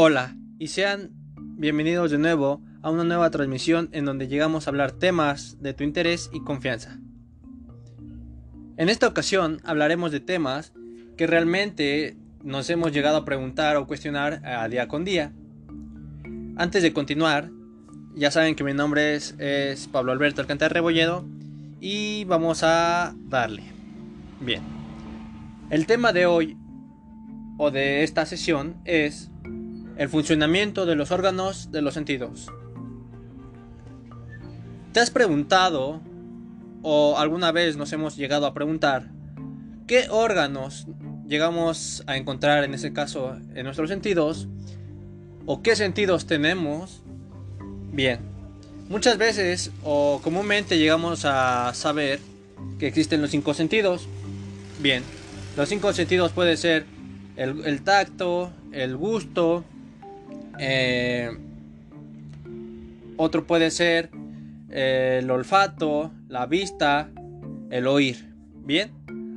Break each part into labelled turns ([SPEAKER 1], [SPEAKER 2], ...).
[SPEAKER 1] Hola y sean bienvenidos de nuevo a una nueva transmisión en donde llegamos a hablar temas de tu interés y confianza. En esta ocasión hablaremos de temas que realmente nos hemos llegado a preguntar o cuestionar a día con día. Antes de continuar, ya saben que mi nombre es, Pablo Alberto Alcántara Rebolledo y vamos a darle. Bien. El tema de hoy o de esta sesión es el funcionamiento de los órganos de los sentidos. ¿Te has preguntado o alguna vez nos hemos llegado a preguntar qué órganos llegamos a encontrar en ese caso en nuestros sentidos o qué sentidos tenemos? Bien, muchas veces o comúnmente llegamos a saber que existen los cinco sentidos. Bien, los cinco sentidos puede ser el, el tacto, el gusto, eh, otro puede ser eh, el olfato, la vista, el oír. Bien,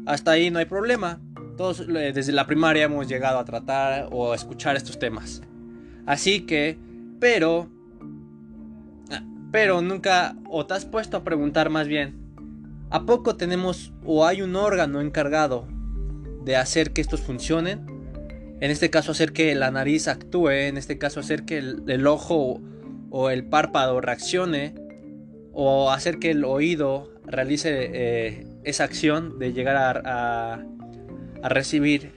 [SPEAKER 1] hasta ahí no hay problema. Todos eh, desde la primaria hemos llegado a tratar o a escuchar estos temas. Así que, pero, pero nunca, o te has puesto a preguntar más bien, ¿a poco tenemos o hay un órgano encargado de hacer que estos funcionen? En este caso hacer que la nariz actúe, en este caso hacer que el, ojo o el párpado reaccione, o hacer que el oído realice eh, esa acción de llegar a, recibir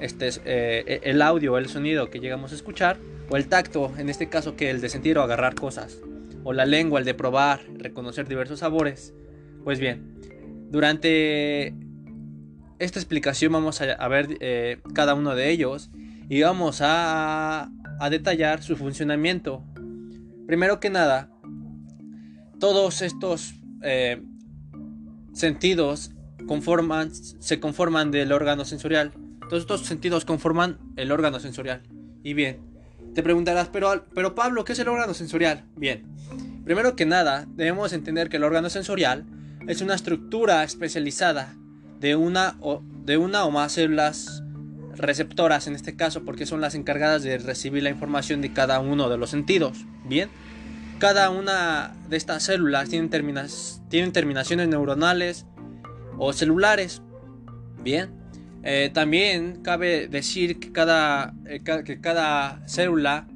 [SPEAKER 1] este, eh, el audio, el sonido que llegamos a escuchar, o el tacto, en este caso que el de sentir o agarrar cosas, o la lengua, el de probar, reconocer diversos sabores. Pues bien, durante esta explicación vamos a, ver eh, cada uno de ellos y vamos a, detallar su funcionamiento. Primero que nada, todos estos eh, sentidos se conforman del órgano sensorial. Todos estos sentidos conforman el órgano sensorial. Y bien, te preguntarás, pero, pero Pablo, ¿qué es el órgano sensorial? Bien, primero que nada, debemos entender que el órgano sensorial es una estructura especializada de una o, de una o más células receptoras en este caso porque son las encargadas de recibir la información de cada uno de los sentidos. Bien, cada una de estas células tienen, tienen terminaciones neuronales o celulares. Bien, eh, también cabe decir que cada, eh, que cada célula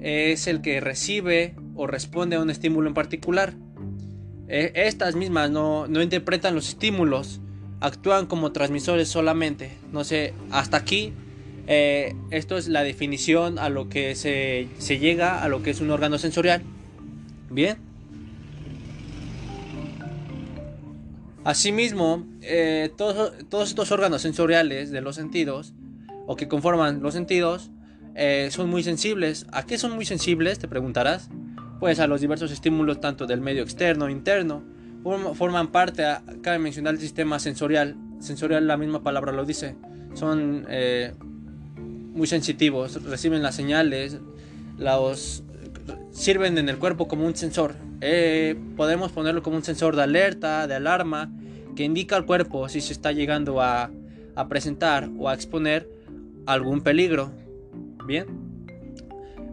[SPEAKER 1] es el que recibe o responde a un estímulo en particular. Eh, estas mismas no, no interpretan los estímulos, actúan como transmisores solamente. No sé, hasta aquí eh, esto es la definición a lo que se, llega a lo que es un órgano sensorial. Bien. Asimismo, eh, todos, estos órganos sensoriales de los sentidos, o que conforman los sentidos, eh, son muy sensibles. ¿A qué son muy sensibles? Te preguntarás. Pues a los diversos estímulos tanto del medio externo interno, forman parte, cabe mencionar el sistema sensorial. Sensorial, la misma palabra lo dice. Son eh, muy sensitivos, reciben las señales, los sirven en el cuerpo como un sensor. Eh, podemos ponerlo como un sensor de alerta, de alarma, que indica al cuerpo si se está llegando a, a presentar o a exponer algún peligro. Bien.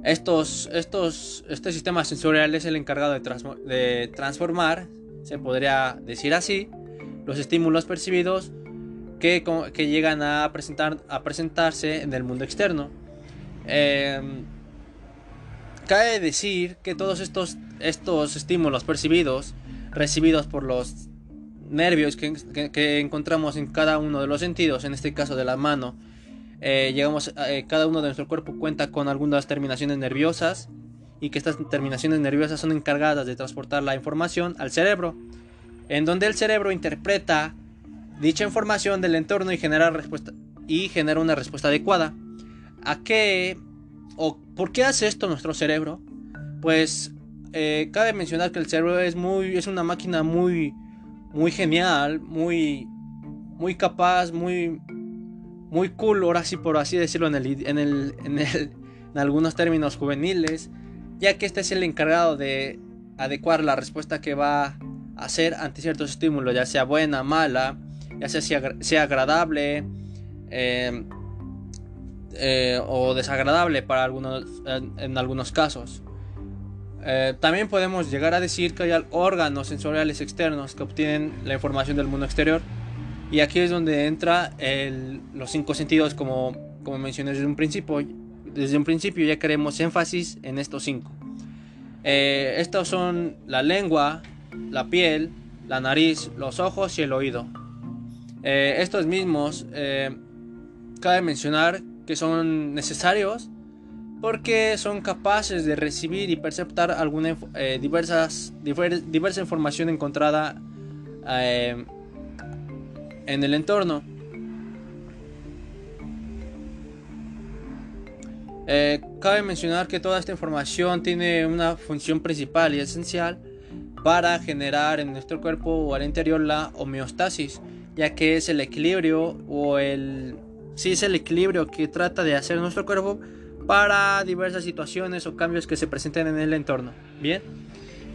[SPEAKER 1] Estos, estos, este sistema sensorial es el encargado de, de transformar se podría decir así, los estímulos percibidos que, que llegan a, presentar, a presentarse en el mundo externo. Em, cabe decir que todos estos, estos estímulos percibidos, recibidos por los nervios que, que, encontramos en cada uno de los sentidos, en este caso de la mano, eh, llegamos, eh, cada uno de nuestro cuerpo cuenta con algunas terminaciones nerviosas y que estas terminaciones nerviosas son encargadas de transportar la información al cerebro, en donde el cerebro interpreta dicha información del entorno y genera, respuesta, y genera una respuesta adecuada. ¿A qué o por qué hace esto nuestro cerebro? Pues eh, cabe mencionar que el cerebro es muy es una máquina muy muy genial, muy muy capaz, muy muy cool, ahora sí por así decirlo en el, en el, en, el, en algunos términos juveniles ya que este es el encargado de adecuar la respuesta que va a hacer ante ciertos estímulos, ya sea buena, mala, ya sea, sea agradable, em, eh, o desagradable para algunos, en, algunos casos. Eh, también podemos llegar a decir que hay órganos sensoriales externos que obtienen la información del mundo exterior. Y aquí es donde entra los cinco sentidos como, como mencioné desde un principio. Desde un principio ya queremos énfasis en estos cinco. Eh, estos son la lengua, la piel, la nariz, los ojos y el oído. estos mismos, cabe mencionar que son necesarios porque son capaces de recibir y perceptar alguna eh, diversas, diversa información encontrada eh, en el entorno. Eh, cabe mencionar que toda esta información tiene una función principal y esencial para generar en nuestro cuerpo o al interior la homeostasis, ya que es el equilibrio o el sí es el equilibrio que trata de hacer nuestro cuerpo para diversas situaciones o cambios que se presenten en el entorno. Bien,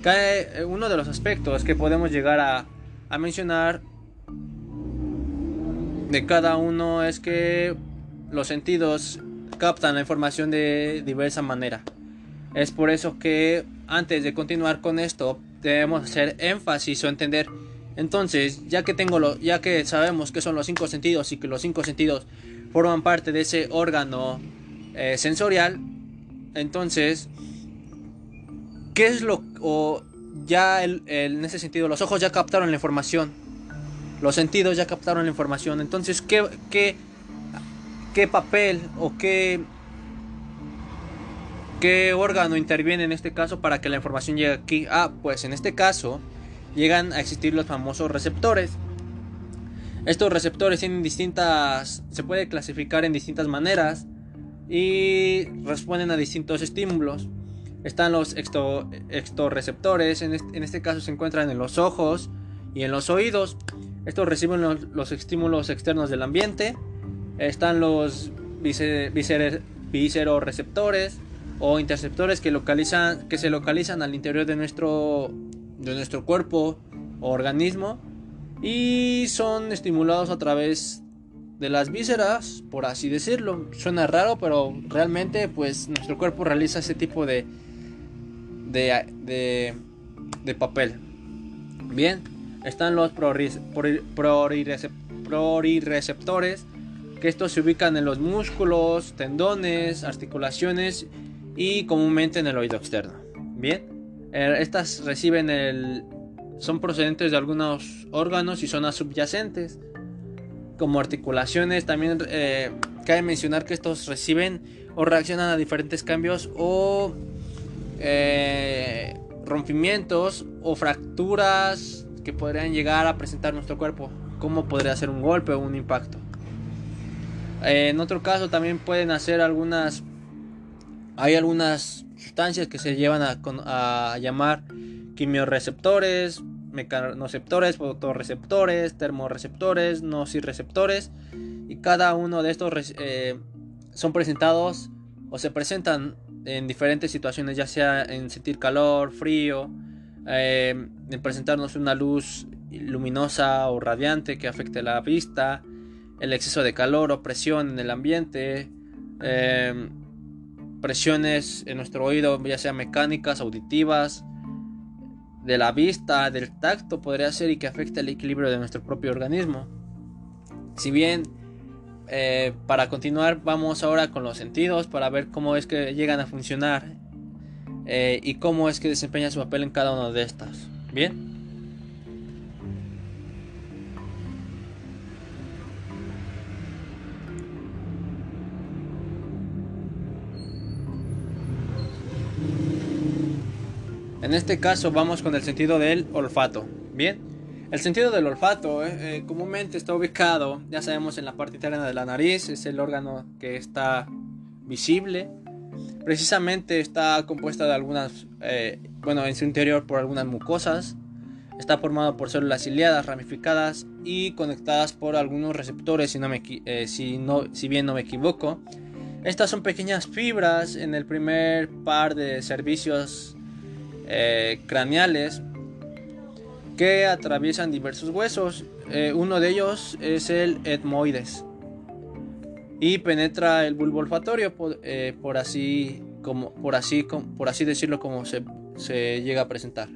[SPEAKER 1] cae eh, uno de los aspectos que podemos llegar a, a mencionar de cada uno es que los sentidos captan la información de diversa manera. Es por eso que antes de continuar con esto debemos hacer énfasis o entender. Entonces, ya que tengo lo, ya que sabemos que son los cinco sentidos y que los cinco sentidos forman parte de ese órgano eh, sensorial, entonces, ¿qué es lo o ya en ese sentido los ojos ya captaron la información, los sentidos ya captaron la información, entonces qué qué qué papel o qué qué órgano interviene en este caso para que la información llegue aquí? Ah, pues en este caso llegan a existir los famosos receptores. Estos receptores tienen distintas, se puede clasificar en distintas maneras y responden a distintos estímulos. Están los extorreceptores, en este, en este caso se encuentran en los ojos y en los oídos. Estos reciben los, estímulos externos del ambiente. Están los visceroreceptores o interceptores que, localizan, que se localizan al interior de nuestro de nuestro cuerpo o organismo y son estimulados a través de las vísceras, por así decirlo. Suena raro, pero realmente pues nuestro cuerpo realiza ese tipo de de, de, papel. Bien, están los prorireceptores, que estos se ubican en los músculos, tendones, articulaciones y comúnmente en el oído externo. Bien. Eh, estas reciben el... son procedentes de algunos órganos y zonas subyacentes, como articulaciones. También eh, cabe mencionar que estos reciben o reaccionan a diferentes cambios o eh, rompimientos o fracturas que podrían llegar a presentar nuestro cuerpo, como podría ser un golpe o un impacto. En otro caso también pueden hacer algunas hay algunas sustancias que se llevan a, llamar quimioreceptores, mecanoceptores, fotorreceptores, termorreceptores, nociceptores y cada uno de estos eh, son presentados o se presentan en diferentes situaciones, ya sea en sentir calor, frío, eh, en presentarnos una luz luminosa o radiante que afecte la vista, el exceso de calor o presión en el ambiente, eh, presiones en nuestro oído, ya sean mecánicas, auditivas, de la vista, del tacto, podría ser y que afecte el equilibrio de nuestro propio organismo. Si bien, eh, para continuar, vamos ahora con los sentidos para ver cómo es que llegan a funcionar eh, y cómo es que desempeña su papel en cada una de estas. Bien. En este caso vamos con el sentido del olfato. Bien, el sentido del olfato eh, eh, comúnmente está ubicado, ya sabemos, en la parte interna de la nariz, es el órgano que está visible. Precisamente está compuesta de algunas, eh, bueno, en su interior por algunas mucosas. Está formado por células ciliadas, ramificadas y conectadas por algunos receptores, si, no me, si, no, si bien no me equivoco. Estas son pequeñas fibras en el primer par de servicios eh, craneales que atraviesan diversos huesos. Eh, uno de ellos es el etmoides. y penetra el bulbo olfatorio por, eh, así como por así por así decirlo como se, llega a presentar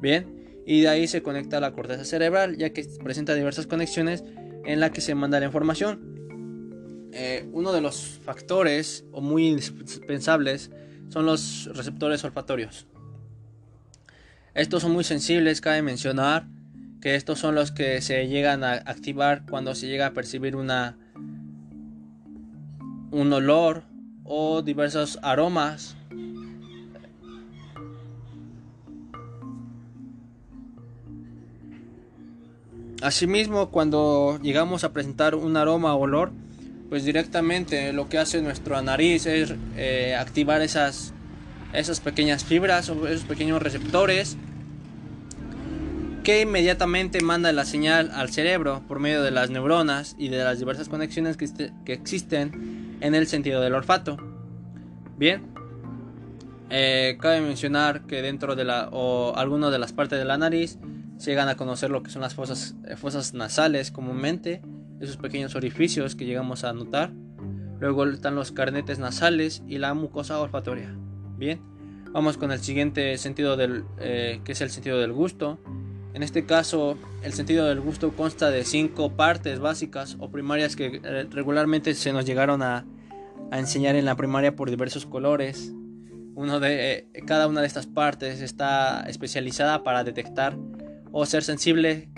[SPEAKER 1] bien y de ahí se conecta a la corteza cerebral ya que presenta diversas conexiones en la que se manda la información eh, uno de los factores o muy indispensables son los receptores olfatorios estos son muy sensibles cabe mencionar que estos son los que se llegan a activar cuando se llega a percibir una un olor o diversos aromas. Asimismo, cuando llegamos a presentar un aroma o olor, pues directamente lo que hace nuestra nariz es eh, activar esas, esas pequeñas fibras o esos pequeños receptores que inmediatamente manda la señal al cerebro por medio de las neuronas y de las diversas conexiones que, que existen en el sentido del olfato. Bien, eh, cabe mencionar que dentro de la o algunas de las partes de la nariz se llegan a conocer lo que son las fosas, eh, fosas nasales comúnmente, esos pequeños orificios que llegamos a notar. Luego están los carnetes nasales y la mucosa olfatoria. Bien, vamos con el siguiente sentido del eh, que es el sentido del gusto en este caso, el sentido del gusto consta de cinco partes básicas o primarias que eh, regularmente se nos llegaron a, enseñar en la primaria por diversos colores. De, eh, cada una de estas partes está especializada para detectar o ser sensible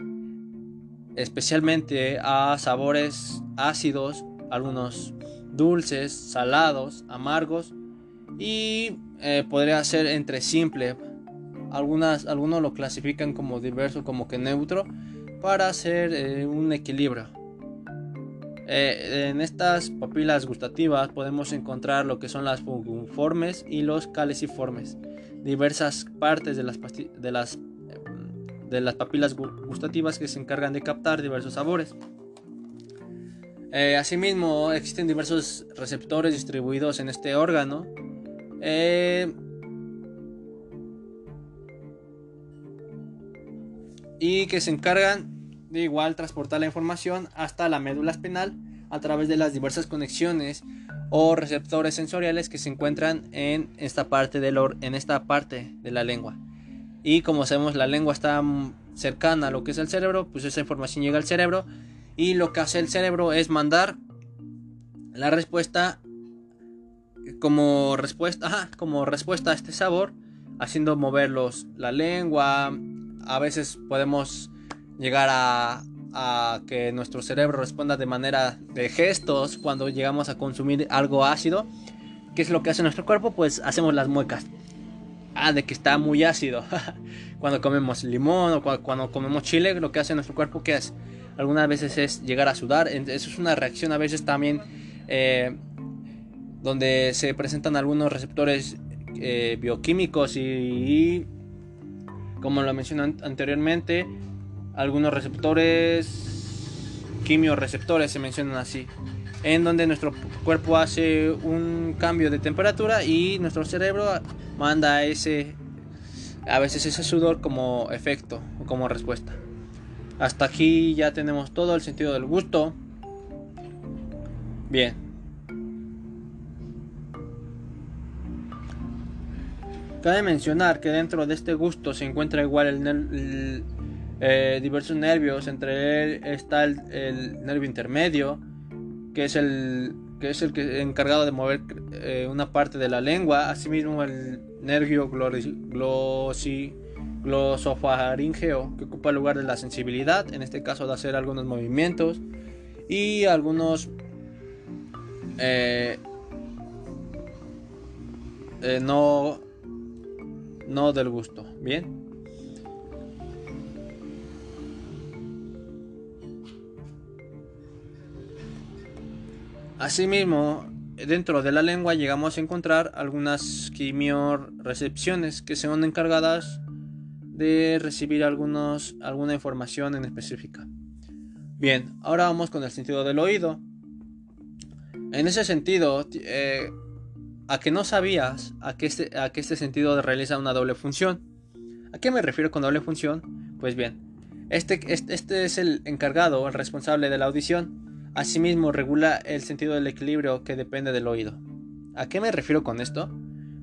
[SPEAKER 1] especialmente a sabores ácidos, algunos dulces, salados, amargos y eh, podría ser entre simple algunas, algunos lo clasifican como diverso, como que neutro, para hacer eh, un equilibrio. Eh, en estas papilas gustativas podemos encontrar lo que son las fungiformes y los caliciformes, diversas partes de las, de las, de las papilas gustativas que se encargan de captar diversos sabores. Asimismo, existen diversos receptores distribuidos en este órgano y que se encargan de igual transportar la información hasta la médula espinal a través de las diversas conexiones o receptores sensoriales que se encuentran en esta parte del en esta parte de la lengua. Y como sabemos la lengua está cercana a lo que es el cerebro, pues esa información llega al cerebro y lo que hace el cerebro es mandar la respuesta como respuesta, como respuesta a este sabor, haciendo mover la lengua, a veces podemos llegar a, que nuestro cerebro responda de manera de gestos cuando llegamos a consumir algo ácido. ¿Qué es lo que hace nuestro cuerpo? Pues hacemos las muecas. Ah, de que está muy ácido. cuando comemos limón o cuando comemos chile, lo que hace nuestro cuerpo, ¿qué es? Algunas veces es llegar a sudar. Eso es una reacción a veces también eh, donde se presentan algunos receptores eh, bioquímicos y como lo mencioné anteriormente, algunos receptores, quimioreceptores se mencionan así, en donde nuestro cuerpo hace un cambio de temperatura y nuestro cerebro manda ese, a veces ese sudor como efecto o como respuesta. Hasta aquí ya tenemos todo el sentido del gusto. Bien. Cabe mencionar que dentro de este gusto se encuentra igual el, eh, diversos nervios, entre él está el, nervio intermedio, que es el que es el que encargado de mover eh, una parte de la lengua, asimismo el nervio glosofaringeo, que ocupa el lugar de la sensibilidad, en este caso de hacer algunos movimientos y algunos eh, no no del gusto. Bien. Asimismo, dentro de la lengua llegamos a encontrar algunas quimiorrecepciones que son encargadas de recibir algunos, alguna información en específica. Bien, ahora vamos con el sentido del oído. En ese sentido, eh, a que no sabías a que, este, a este sentido realiza una doble función. ¿A qué me refiero con doble función? Pues bien, este, este, este, es el encargado, el responsable de la audición. Asimismo, regula el sentido del equilibrio que depende del oído. ¿A qué me refiero con esto?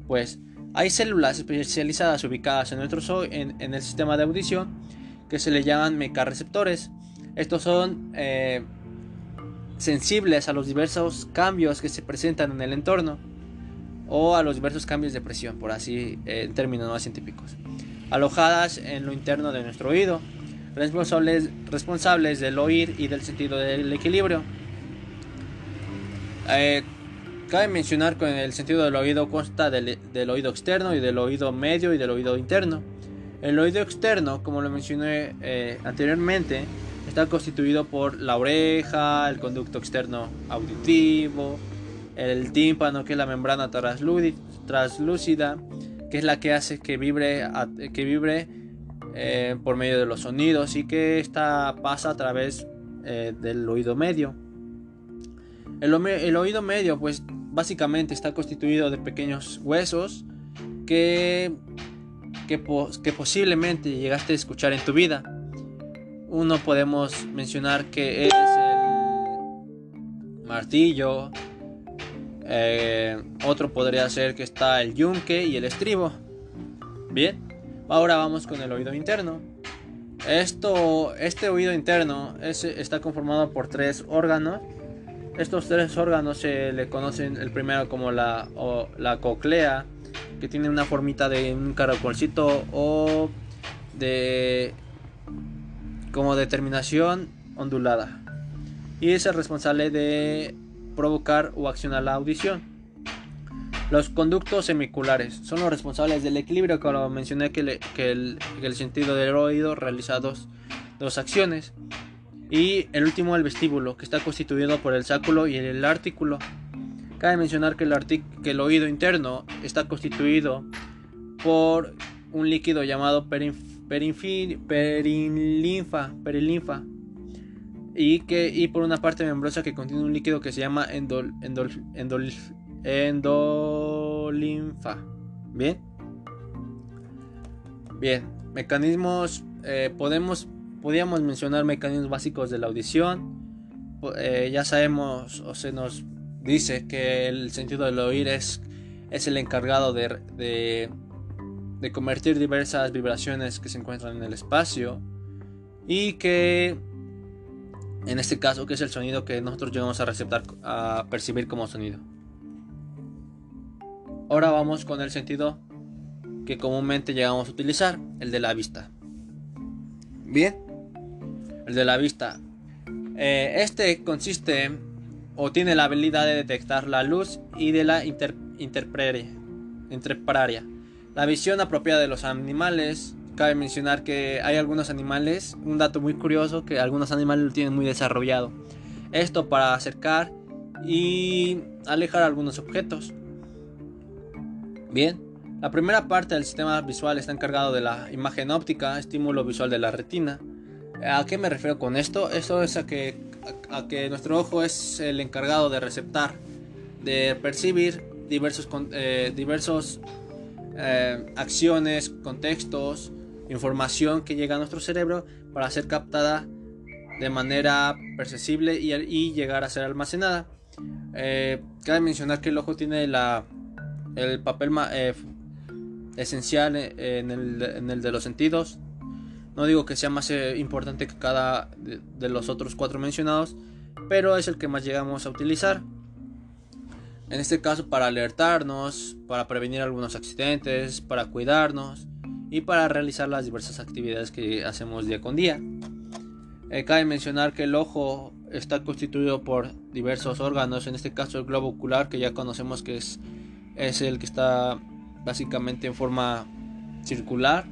[SPEAKER 1] Pues hay células especializadas ubicadas en, nuestro en, en el sistema de audición que se le llaman mecareceptores. Estos son eh, sensibles a los diversos cambios que se presentan en el entorno o a los diversos cambios de presión, por así eh, en términos más científicos, alojadas en lo interno de nuestro oído responsables, responsables del oír y del sentido del equilibrio. Eh, cabe mencionar que el sentido del oído consta del, oído externo y del oído medio y del oído interno. El oído externo, como lo mencioné eh, anteriormente, está constituido por la oreja, el conducto externo auditivo, el tímpano, que es la membrana translúcida, que es la que hace que vibre, que vibre eh, por medio de los sonidos y que esta pasa a través eh, del oído medio. El, oído medio pues básicamente está constituido de pequeños huesos que, que, posiblemente llegaste a escuchar en tu vida. Uno podemos mencionar que es el martillo, eh, otro podría ser que está el yunque y el estribo. Bien. Ahora vamos con el oído interno. Esto, este oído interno está conformado por tres órganos. Estos tres órganos se le conocen el primero como la, la coclea, que tiene una formita de un caracolcito o de como determinación ondulada. Y es el responsable de provocar o accionar la audición. Los conductos semiculares son los responsables del equilibrio, como mencioné que, el, sentido del oído realiza dos, acciones. Y el último, el vestíbulo, que está constituido por el sáculo y el artículo. Cabe mencionar que el, que el oído interno está constituido por un líquido llamado perilinfa, y que y por una parte membrosa que contiene un líquido que se llama endol, endol, endol endolinfa. Bien. Bien. Mecanismos. Eh, podemos. Podríamos mencionar mecanismos básicos de la audición. Eh, ya sabemos o se nos dice que el sentido del oír es, es el encargado de, de, de convertir diversas vibraciones que se encuentran en el espacio y que en este caso que es el sonido que nosotros llegamos a receptar a percibir como sonido. Ahora vamos con el sentido que comúnmente llegamos a utilizar, el de la vista. Bien, el de la vista. Eh, este consiste o tiene la habilidad de detectar la luz y de la inter. La visión apropiada de los animales. Cabe mencionar que hay algunos animales, un dato muy curioso, que algunos animales lo tienen muy desarrollado. Esto para acercar y alejar algunos objetos. Bien, la primera parte del sistema visual está encargado de la imagen óptica, estímulo visual de la retina. ¿A qué me refiero con esto? Esto es a que, a, que nuestro ojo es el encargado de receptar, de percibir diversos, eh, diversos eh, acciones, contextos, información que llega a nuestro cerebro para ser captada de manera perceptible y, llegar a ser almacenada. Eh, cabe mencionar que el ojo tiene la el papel eh, esencial en el, de los sentidos. No digo que sea más eh, importante que cada de, los otros cuatro mencionados, pero es el que más llegamos a utilizar. En este caso para alertarnos, para prevenir algunos accidentes, para cuidarnos y para realizar las diversas actividades que hacemos día con día. Eh, cabe mencionar que el ojo está constituido por diversos órganos, en este caso el globo ocular que ya conocemos que es es el que está básicamente en forma circular.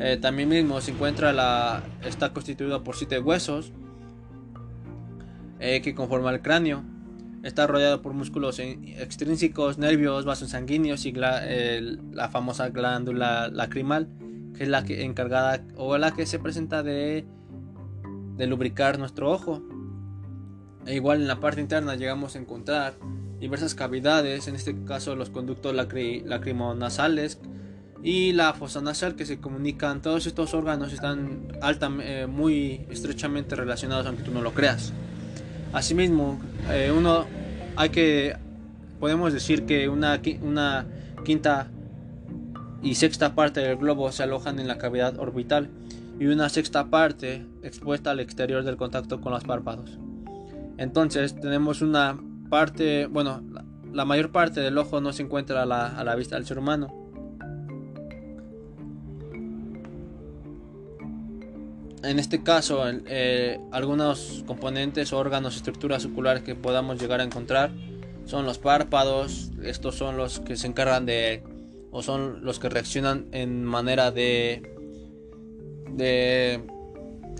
[SPEAKER 1] Eh, también mismo se encuentra la. está constituido por siete huesos eh, que conforman el cráneo. Está rodeado por músculos extrínsecos, nervios, vasos sanguíneos y la famosa glándula lacrimal, que es la que encargada o la que se presenta de, de lubricar nuestro ojo. E igual en la parte interna llegamos a encontrar diversas cavidades, en este caso los conductos lacrimonasales y la fosa nasal que se comunican. Todos estos órganos están alta, eh, muy estrechamente relacionados, aunque tú no lo creas. Asimismo, eh, uno hay que podemos decir que una, una quinta y sexta parte del globo se alojan en la cavidad orbital y una sexta parte expuesta al exterior del contacto con los párpados. Entonces tenemos una parte, bueno, la, mayor parte del ojo no se encuentra a la, vista del ser humano. En este caso, eh, algunos componentes, órganos, estructuras oculares que podamos llegar a encontrar son los párpados, estos son los que se encargan de o son los que reaccionan en manera de de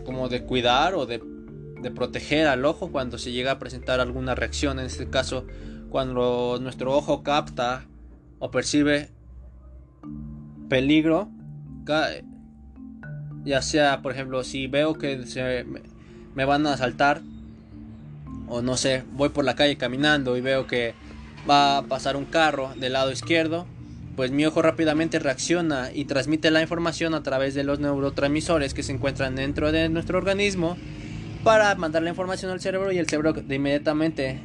[SPEAKER 1] como de cuidar o de, de proteger al ojo cuando se llega a presentar alguna reacción. En este caso cuando nuestro ojo capta o percibe peligro ya sea por ejemplo si veo que se me van a asaltar o no sé voy por la calle caminando y veo que va a pasar un carro del lado izquierdo pues mi ojo rápidamente reacciona y transmite la información a través de los neurotransmisores que se encuentran dentro de nuestro organismo para mandar la información al cerebro y el cerebro de inmediatamente,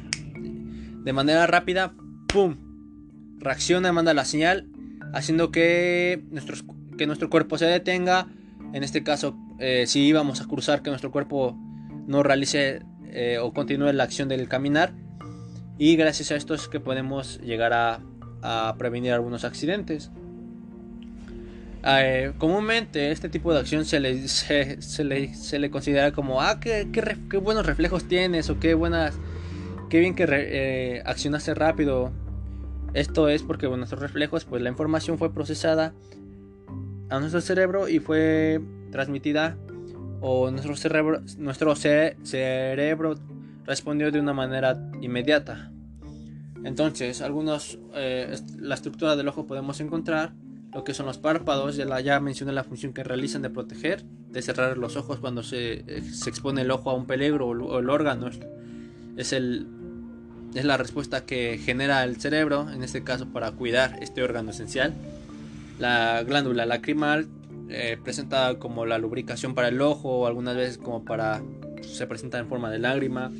[SPEAKER 1] de manera rápida, ¡pum! reacciona manda la señal, haciendo que, que nuestro cuerpo se detenga. En este caso, eh, si íbamos a cruzar, que nuestro cuerpo no realice eh, o continúe la acción del caminar. Y gracias a esto es que podemos llegar a prevenir algunos accidentes. Eh, comúnmente este tipo de acción se le, se, le, se le, considera como, ah, qué, qué, buenos reflejos tienes o qué buenas, qué bien que eh, accionaste rápido. Esto es porque nuestros reflejos, pues la información fue procesada a nuestro cerebro y fue transmitida o nuestro cerebro, nuestro cerebro respondió de una manera inmediata. Entonces, algunos, eh, la estructura del ojo podemos encontrar lo que son los párpados, ya, la, ya mencioné la función que realizan de proteger, de cerrar los ojos cuando se, eh, se expone el ojo a un peligro o, el órgano. Es, el, es la respuesta que genera el cerebro, en este caso para cuidar este órgano esencial. La glándula lacrimal, eh, presenta como la lubricación para el ojo, o algunas veces como para se presenta en forma de lágrima.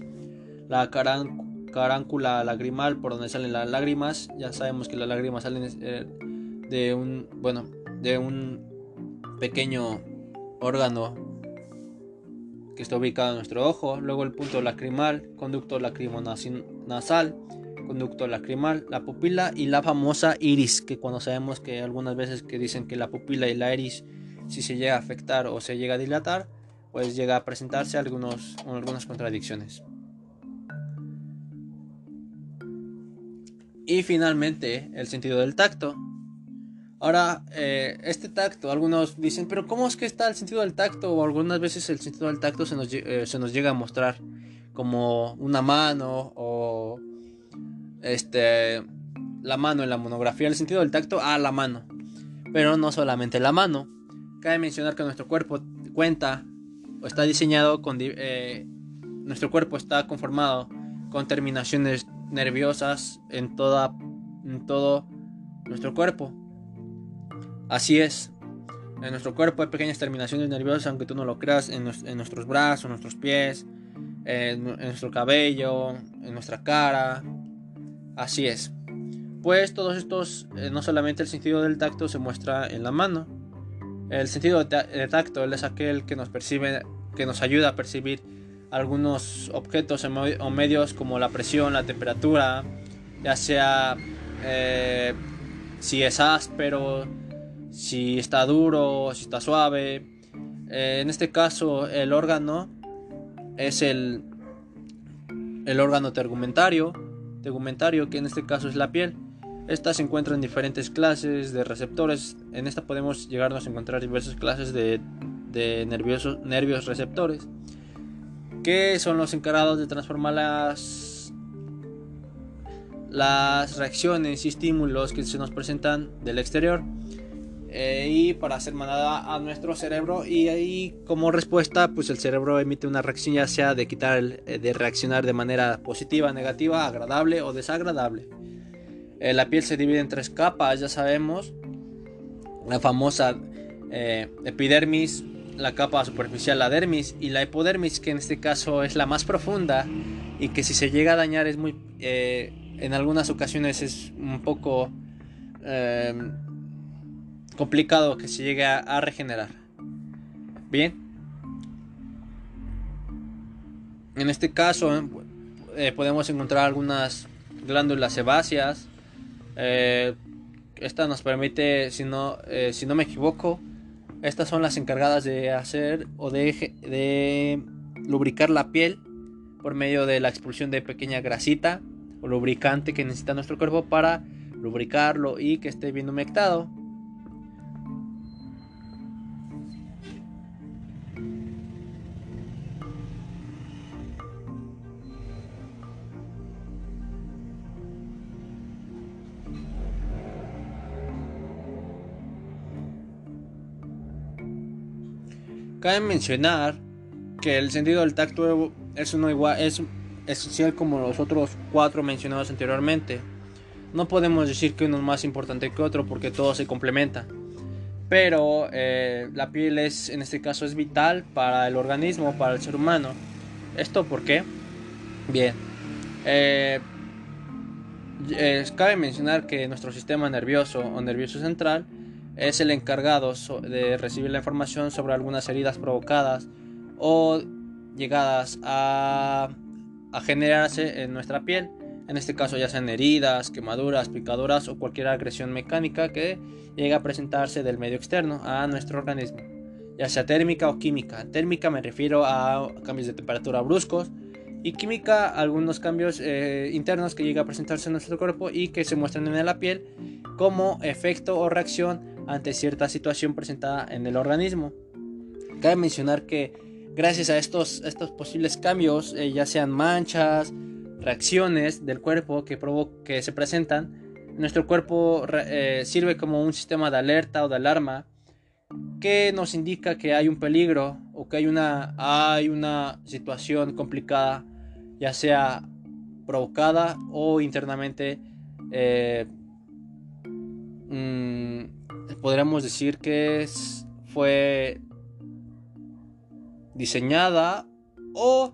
[SPEAKER 1] La caráncula lagrimal por donde salen las lágrimas. Ya sabemos que las lágrimas salen eh, de un, bueno, de un pequeño órgano que está ubicado en nuestro ojo. Luego el punto lacrimal, conducto lacrimonasal, conducto lacrimal, la pupila y la famosa iris, que cuando sabemos que algunas veces que dicen que la pupila y la iris si se llega a afectar o se llega a dilatar, pues llega a presentarse algunos, algunas contradicciones. Y finalmente, el sentido del tacto. Ahora, eh, este tacto, algunos dicen, pero ¿cómo es que está el sentido del tacto? O algunas veces el sentido del tacto se nos, eh, se nos llega a mostrar como una mano o este la mano en la monografía. El sentido del tacto, a la mano. Pero no solamente la mano. Cabe mencionar que nuestro cuerpo cuenta o está diseñado con... Eh, nuestro cuerpo está conformado con terminaciones nerviosas en, toda, en todo nuestro cuerpo. Así es. En nuestro cuerpo hay pequeñas terminaciones nerviosas, aunque tú no lo creas, en, nuestros brazos, en nuestros pies, en, nuestro cabello, en nuestra cara. Así es. Pues todos estos, eh, no solamente el sentido del tacto se muestra en la mano. El sentido de tacto es aquel que nos percibe, que nos ayuda a percibir algunos objetos o medios como la presión, la temperatura, ya sea eh, si es áspero, si está duro, si está suave. Eh, en este caso el órgano es el, el órgano tegumentario, tegumentario que en este caso es la piel. Esta se encuentra en diferentes clases de receptores. En esta podemos llegarnos a encontrar diversas clases de, de nervios receptores que son los encargados de transformar las, las reacciones y estímulos que se nos presentan del exterior eh, y para hacer manada a nuestro cerebro y ahí como respuesta pues el cerebro emite una reacción ya sea de quitar eh, de reaccionar de manera positiva, negativa, agradable o desagradable. Eh, la piel se divide en tres capas, ya sabemos. La famosa epidermis, la capa superficial, la dermis, y la hipodermis, que en este caso es la más profunda, y que si se llega a dañar es muy en algunas ocasiones es un poco complicado que se llegue a, regenerar. Bien. En este caso eh, podemos encontrar algunas glándulas sebáceas. Eh, esta nos permite si no si no me equivoco estas son las encargadas de hacer o de, de lubricar la piel por medio de la expulsión de pequeña grasita o lubricante que necesita nuestro cuerpo para lubricarlo y que esté bien humectado. Cabe mencionar que el sentido del tacto es uno igual, es esencial como los otros cuatro mencionados anteriormente. No podemos decir que uno es más importante que otro porque todo se complementa. Pero eh, la piel es, en este caso, es vital para el organismo, para el ser humano. ¿Esto por qué? Bien. Eh, cabe mencionar que nuestro sistema nervioso o nervioso central es el encargado de recibir la información sobre algunas heridas provocadas o llegadas a, generarse en nuestra piel. En este caso ya sean heridas, quemaduras, picaduras o cualquier agresión mecánica que llegue a presentarse del medio externo a nuestro organismo, ya sea térmica o química. Térmica me refiero a cambios de temperatura bruscos y química algunos cambios eh, internos que llega a presentarse en nuestro cuerpo y que se muestran en la piel como efecto o reacción ante cierta situación presentada en el organismo. Cabe mencionar que gracias a estos, estos posibles cambios, eh, ya sean manchas, reacciones del cuerpo que, que se presentan, nuestro cuerpo eh, sirve como un sistema de alerta o de alarma que nos indica que hay un peligro o que hay una, hay una situación complicada, ya sea provocada o internamente. Eh, mm, podríamos decir que fue diseñada o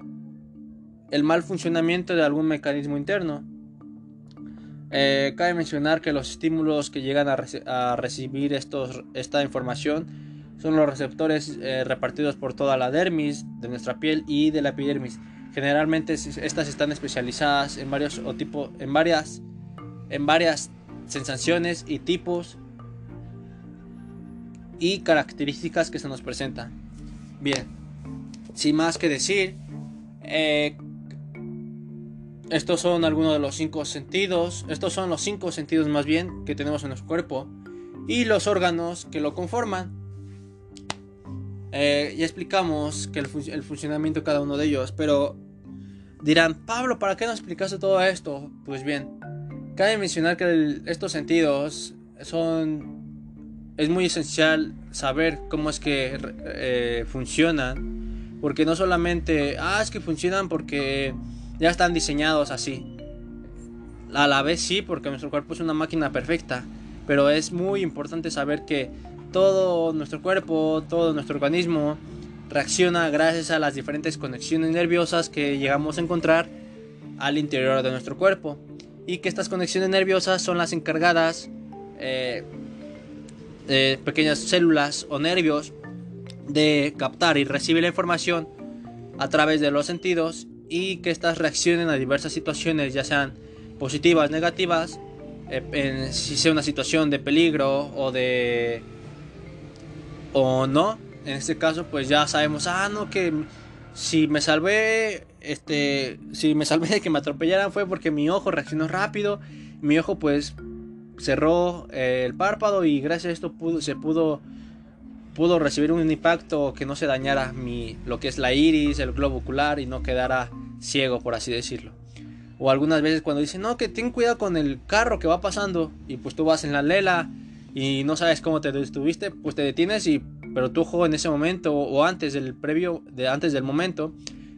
[SPEAKER 1] el mal funcionamiento de algún mecanismo interno. Eh, cabe mencionar que los estímulos que llegan a, recibir estos, esta información son los receptores eh, repartidos por toda la dermis de nuestra piel y de la epidermis. Generalmente estas están especializadas en varios o en varias, en varias sensaciones y tipos y características que se nos presentan. Bien, sin más que decir, eh, estos son algunos de los cinco sentidos, estos son los cinco sentidos más bien que tenemos en nuestro cuerpo y los órganos que lo conforman. Eh, ya explicamos que el, funcionamiento de cada uno de ellos, pero dirán, Pablo, ¿para qué nos explicaste todo esto? Pues bien, cabe mencionar que estos sentidos son... Es muy esencial saber cómo es que eh, funcionan porque no solamente, ah, es que funcionan porque ya están diseñados así. A la vez sí, porque nuestro cuerpo es una máquina perfecta. Pero es muy importante saber que todo nuestro cuerpo, todo nuestro organismo reacciona gracias a las diferentes conexiones nerviosas que llegamos a encontrar al interior de nuestro cuerpo. Y que estas conexiones nerviosas son las encargadas eh, de pequeñas células o nervios de captar y recibir la información a través de los sentidos y que estas reaccionen a diversas situaciones, ya sean positivas, negativas, eh, en, si sea una situación de peligro o de o no. En este caso, pues ya sabemos, ah, no, que si me salvé, este, si me salvé de que me atropellaran fue porque mi ojo reaccionó rápido, mi ojo pues cerró eh, el párpado y gracias a esto pudo, se pudo pudo recibir un impacto que no se dañara mi, lo que es la iris, el globo ocular y no quedara ciego, por así decirlo. O algunas veces cuando dicen, no, que ten cuidado con el carro que va pasando y pues tú vas en la lela y no sabes cómo te detuviste, pues te detienes y pero tu ojo en ese momento o antes del previo de antes del momento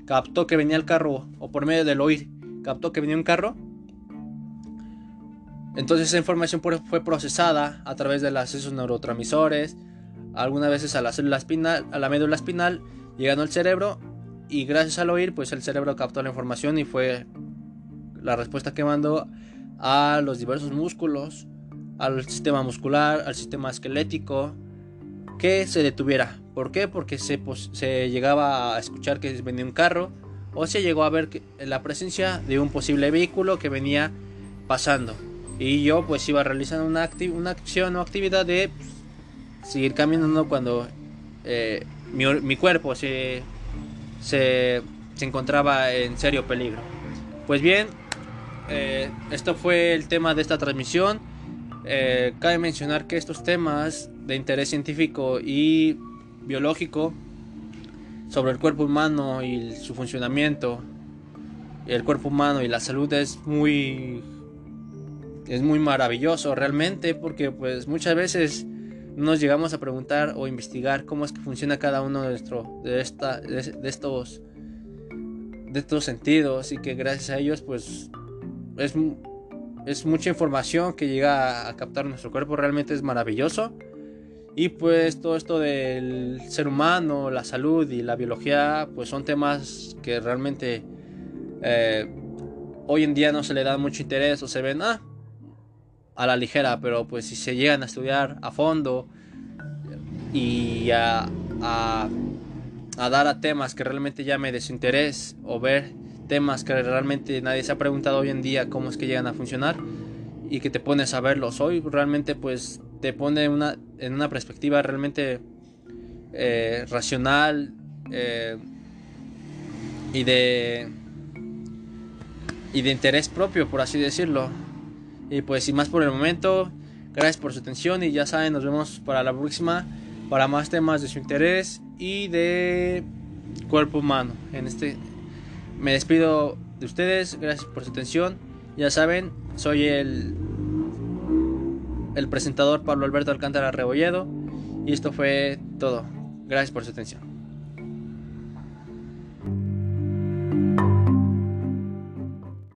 [SPEAKER 1] captó que venía el carro o por medio del oír captó que venía un carro entonces esa información fue procesada a través de las, esos neurotransmisores algunas veces a la célula espinal, a la médula espinal, llegando al cerebro y gracias al oír pues el cerebro captó la información y fue la respuesta que mandó a los diversos músculos, al sistema muscular, al sistema esquelético, que se detuviera. ¿Por qué? Porque se, se llegaba a escuchar que venía un carro o se llegó a ver la presencia de un posible vehículo que venía pasando. Y yo pues iba realizando una, una acción o actividad de pues, seguir caminando cuando eh, mi, cuerpo se, se, encontraba en serio peligro. Pues bien, eh, esto fue el tema de esta transmisión. Eh, cabe mencionar que estos temas de interés científico y biológico sobre el cuerpo humano y su funcionamiento, el cuerpo humano y la salud es muy es muy maravilloso realmente porque pues muchas veces nos llegamos a preguntar o investigar cómo es que funciona cada uno de, nuestro, de, estos de estos sentidos y que gracias a ellos pues es, es mucha información que llega a captar nuestro cuerpo realmente es maravilloso. Y pues todo esto del ser humano, la salud y la biología, pues son temas que realmente eh, hoy en día no se le da mucho interés o se ven ah, a la ligera, pero pues si se llegan a estudiar a fondo y a, a, dar a temas que realmente llame de su interés o ver temas que realmente nadie se ha preguntado hoy en día cómo es que llegan a funcionar y que te pones a verlos. Hoy, realmente pues te pone una, en una perspectiva realmente eh, racional eh, y de y de interés propio por así decirlo y pues sin más por el momento, gracias por su atención y ya saben, nos vemos para la próxima, para más temas de su interés y de cuerpo humano. En este me despido de ustedes, gracias por su atención. Ya saben, soy el el presentador Pablo Alberto Alcántara Rebolledo y esto fue todo. Gracias por su atención.